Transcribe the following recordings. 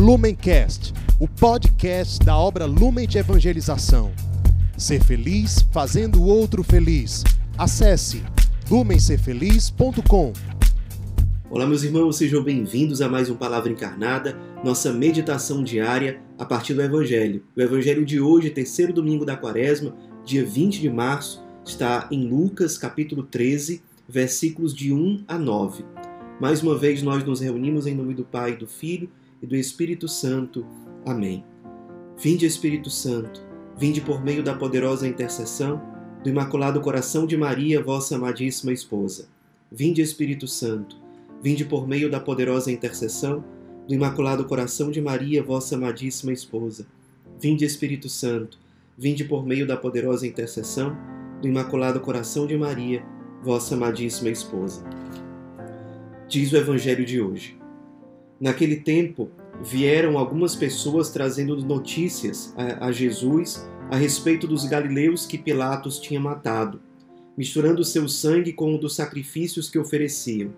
Lumencast, o podcast da obra Lumen de Evangelização. Ser feliz fazendo o outro feliz. Acesse lumencerfeliz.com. Olá, meus irmãos, sejam bem-vindos a mais um Palavra Encarnada, nossa meditação diária a partir do Evangelho. O Evangelho de hoje, terceiro domingo da quaresma, dia 20 de março, está em Lucas, capítulo 13, versículos de 1 a 9. Mais uma vez nós nos reunimos em nome do Pai, do Filho e do Espírito Santo. Amém. Vinde, Espírito Santo, vinde por meio da poderosa intercessão do Imaculado Coração de Maria, vossa amadíssima esposa. Vinde, Espírito Santo, vinde por meio da poderosa intercessão do Imaculado Coração de Maria, vossa amadíssima esposa. Vinde, Espírito Santo, vinde por meio da poderosa intercessão do Imaculado Coração de Maria, vossa amadíssima esposa diz o Evangelho de hoje. Naquele tempo, vieram algumas pessoas trazendo notícias a, a Jesus a respeito dos galileus que Pilatos tinha matado, misturando seu sangue com o dos sacrifícios que ofereciam.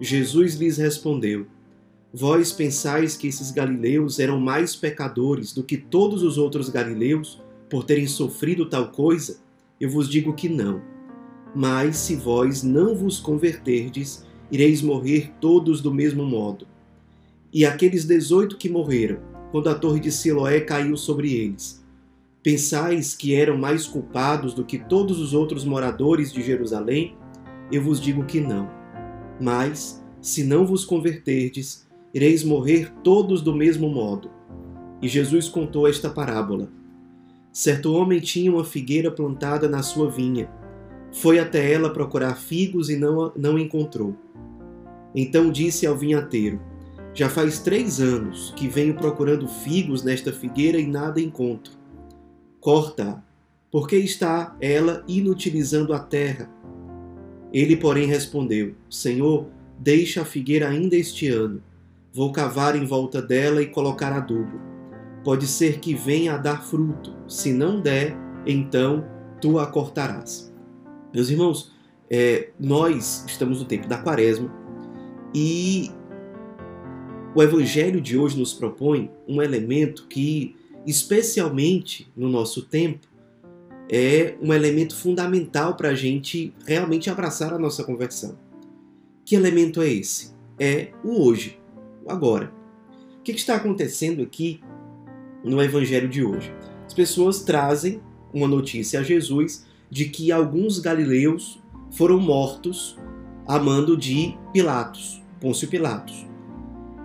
Jesus lhes respondeu: Vós pensais que esses galileus eram mais pecadores do que todos os outros galileus por terem sofrido tal coisa? Eu vos digo que não. Mas se vós não vos converterdes, ireis morrer todos do mesmo modo. E aqueles dezoito que morreram, quando a torre de Siloé caiu sobre eles, pensais que eram mais culpados do que todos os outros moradores de Jerusalém? Eu vos digo que não. Mas, se não vos converterdes, ireis morrer todos do mesmo modo. E Jesus contou esta parábola. Certo homem tinha uma figueira plantada na sua vinha. Foi até ela procurar figos e não, não encontrou. Então disse ao vinhateiro: Já faz três anos que venho procurando figos nesta figueira e nada encontro. Corta-a, porque está ela inutilizando a terra. Ele, porém, respondeu: Senhor, deixa a figueira ainda este ano. Vou cavar em volta dela e colocar adubo. Pode ser que venha a dar fruto. Se não der, então tu a cortarás. Meus irmãos, é, nós estamos no tempo da quaresma e o Evangelho de hoje nos propõe um elemento que, especialmente no nosso tempo, é um elemento fundamental para a gente realmente abraçar a nossa conversão. Que elemento é esse? É o hoje, o agora. O que está acontecendo aqui no Evangelho de hoje? As pessoas trazem uma notícia a Jesus de que alguns galileus foram mortos a mando de Pilatos. Pôncio Pilatos.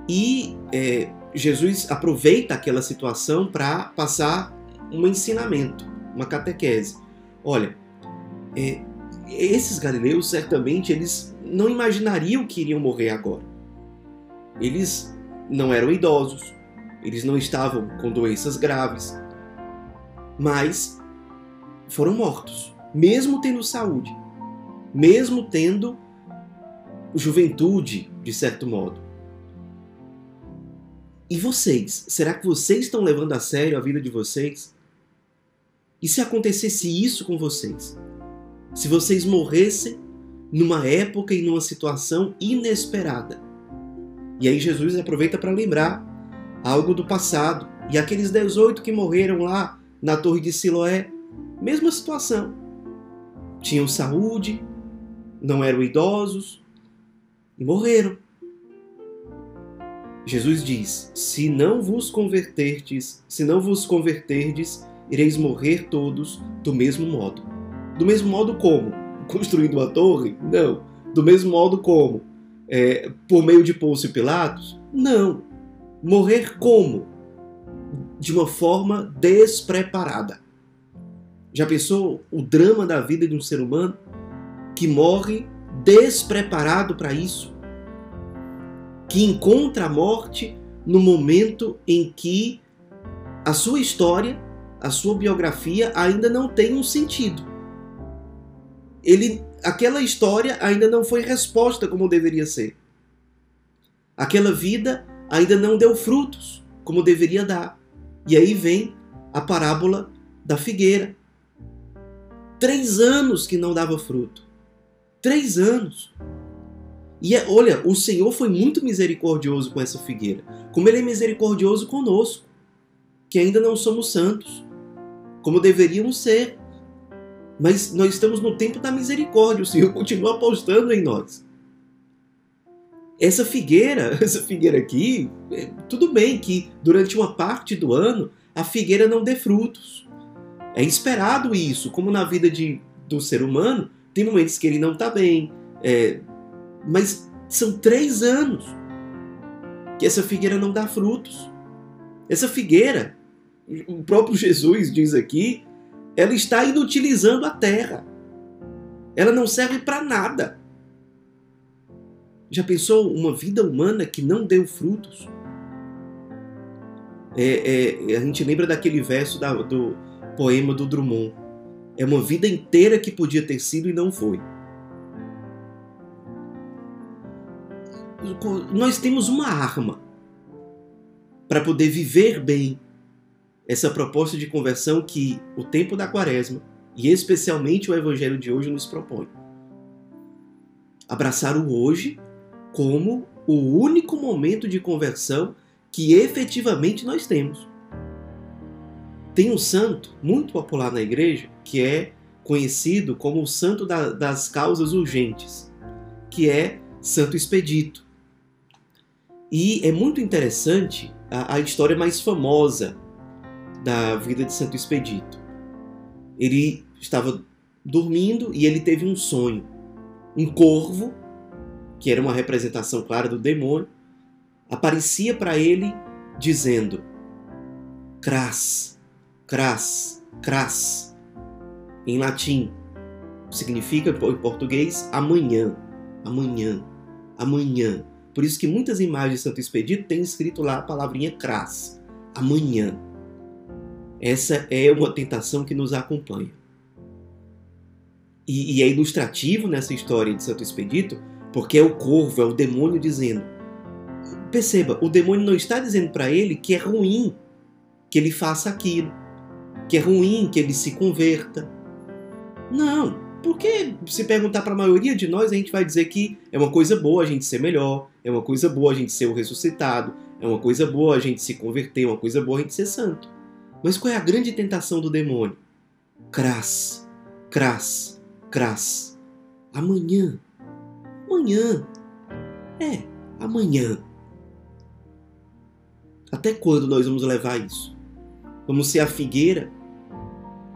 E é, Jesus aproveita aquela situação para passar um ensinamento, uma catequese. Olha, é, esses galileus certamente eles não imaginariam que iriam morrer agora. Eles não eram idosos, eles não estavam com doenças graves, mas foram mortos, mesmo tendo saúde, mesmo tendo juventude, de certo modo. E vocês? Será que vocês estão levando a sério a vida de vocês? E se acontecesse isso com vocês? Se vocês morressem numa época e numa situação inesperada? E aí Jesus aproveita para lembrar algo do passado. E aqueles 18 que morreram lá na Torre de Siloé, mesma situação. Tinham saúde, não eram idosos, e morreram. Jesus diz: Se não vos converterdes, se não vos converterdes, ireis morrer todos do mesmo modo. Do mesmo modo como? Construindo uma torre? Não. Do mesmo modo como? É, por meio de Pôncio Pilatos? Não. Morrer como? De uma forma despreparada. Já pensou o drama da vida de um ser humano que morre despreparado para isso, que encontra a morte no momento em que a sua história, a sua biografia ainda não tem um sentido. Ele, aquela história ainda não foi resposta como deveria ser. Aquela vida ainda não deu frutos como deveria dar. E aí vem a parábola da figueira. Três anos que não dava fruto. Três anos. E é, olha, o Senhor foi muito misericordioso com essa figueira, como ele é misericordioso conosco, que ainda não somos santos, como deveríamos ser. Mas nós estamos no tempo da misericórdia, o Senhor continua apostando em nós. Essa figueira, essa figueira aqui, é, tudo bem que durante uma parte do ano a figueira não dê frutos. É esperado isso, como na vida de, do ser humano, tem momentos que ele não está bem, é, mas são três anos que essa figueira não dá frutos. Essa figueira, o próprio Jesus diz aqui, ela está inutilizando a terra. Ela não serve para nada. Já pensou uma vida humana que não deu frutos? É, é, a gente lembra daquele verso da, do poema do Drummond. É uma vida inteira que podia ter sido e não foi. Nós temos uma arma para poder viver bem essa proposta de conversão que o tempo da quaresma e especialmente o evangelho de hoje nos propõe. Abraçar o hoje como o único momento de conversão que efetivamente nós temos. Tem um santo muito popular na igreja que é conhecido como o santo da, das causas urgentes, que é Santo Expedito. E é muito interessante a, a história mais famosa da vida de Santo Expedito. Ele estava dormindo e ele teve um sonho. Um corvo que era uma representação clara do demônio, aparecia para ele dizendo: cras, cras, cras, em latim. Significa em português amanhã, amanhã, amanhã. Por isso que muitas imagens de Santo Expedito têm escrito lá a palavrinha cras, amanhã. Essa é uma tentação que nos acompanha. E, e é ilustrativo nessa história de Santo Expedito porque é o corvo, é o demônio dizendo. Perceba, o demônio não está dizendo para ele que é ruim que ele faça aquilo, que é ruim que ele se converta. Não, porque se perguntar para a maioria de nós, a gente vai dizer que é uma coisa boa a gente ser melhor, é uma coisa boa a gente ser o ressuscitado, é uma coisa boa a gente se converter, é uma coisa boa a gente ser santo. Mas qual é a grande tentação do demônio? Cras, cras, cras. Amanhã Amanhã. É, amanhã. Até quando nós vamos levar isso? Vamos ser a figueira,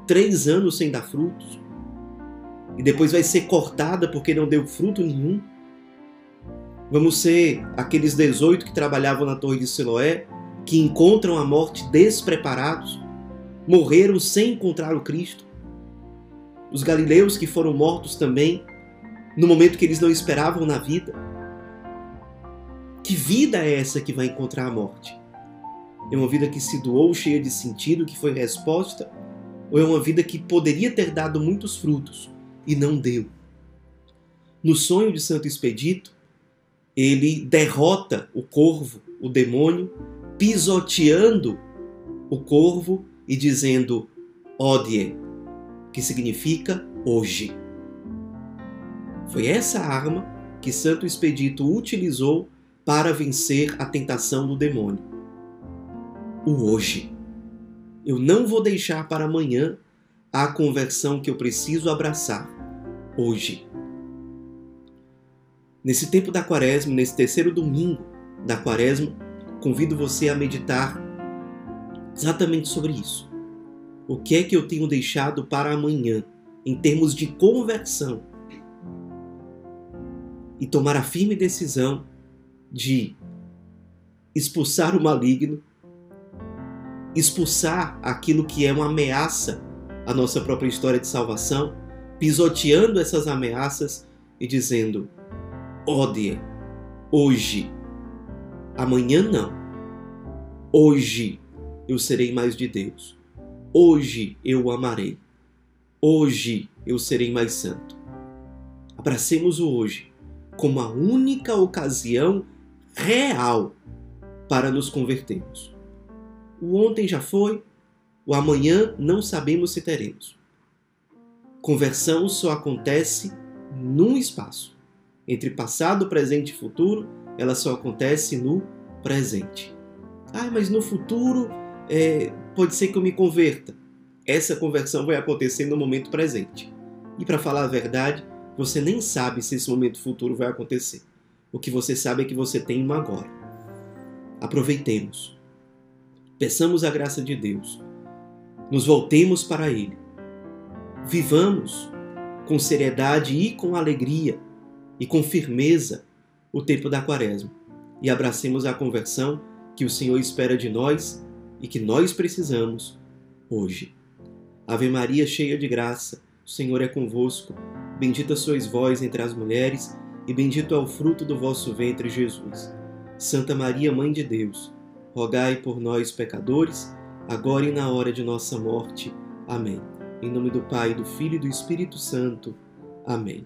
três anos sem dar frutos, e depois vai ser cortada porque não deu fruto nenhum? Vamos ser aqueles 18 que trabalhavam na Torre de Siloé, que encontram a morte despreparados, morreram sem encontrar o Cristo? Os galileus que foram mortos também no momento que eles não esperavam na vida? Que vida é essa que vai encontrar a morte? É uma vida que se doou cheia de sentido, que foi resposta? Ou é uma vida que poderia ter dado muitos frutos e não deu? No sonho de Santo Expedito, ele derrota o corvo, o demônio, pisoteando o corvo e dizendo odie, que significa hoje. Foi essa arma que Santo Expedito utilizou para vencer a tentação do demônio. O hoje. Eu não vou deixar para amanhã a conversão que eu preciso abraçar hoje. Nesse tempo da quaresma, nesse terceiro domingo da quaresma, convido você a meditar exatamente sobre isso. O que é que eu tenho deixado para amanhã em termos de conversão? e tomar a firme decisão de expulsar o maligno, expulsar aquilo que é uma ameaça à nossa própria história de salvação, pisoteando essas ameaças e dizendo: odie, hoje, amanhã não. Hoje eu serei mais de Deus. Hoje eu o amarei. Hoje eu serei mais santo. Abracemos o hoje como a única ocasião real para nos convertermos. O ontem já foi, o amanhã não sabemos se teremos. Conversão só acontece num espaço, entre passado, presente e futuro, ela só acontece no presente. Ah, mas no futuro é, pode ser que eu me converta. Essa conversão vai acontecer no momento presente. E para falar a verdade, você nem sabe se esse momento futuro vai acontecer. O que você sabe é que você tem um agora. Aproveitemos. Peçamos a graça de Deus. Nos voltemos para Ele. Vivamos com seriedade e com alegria e com firmeza o tempo da quaresma e abracemos a conversão que o Senhor espera de nós e que nós precisamos hoje. Ave Maria, cheia de graça, o Senhor é convosco. Bendita sois vós entre as mulheres, e bendito é o fruto do vosso ventre, Jesus. Santa Maria, Mãe de Deus, rogai por nós, pecadores, agora e na hora de nossa morte. Amém. Em nome do Pai, do Filho e do Espírito Santo. Amém.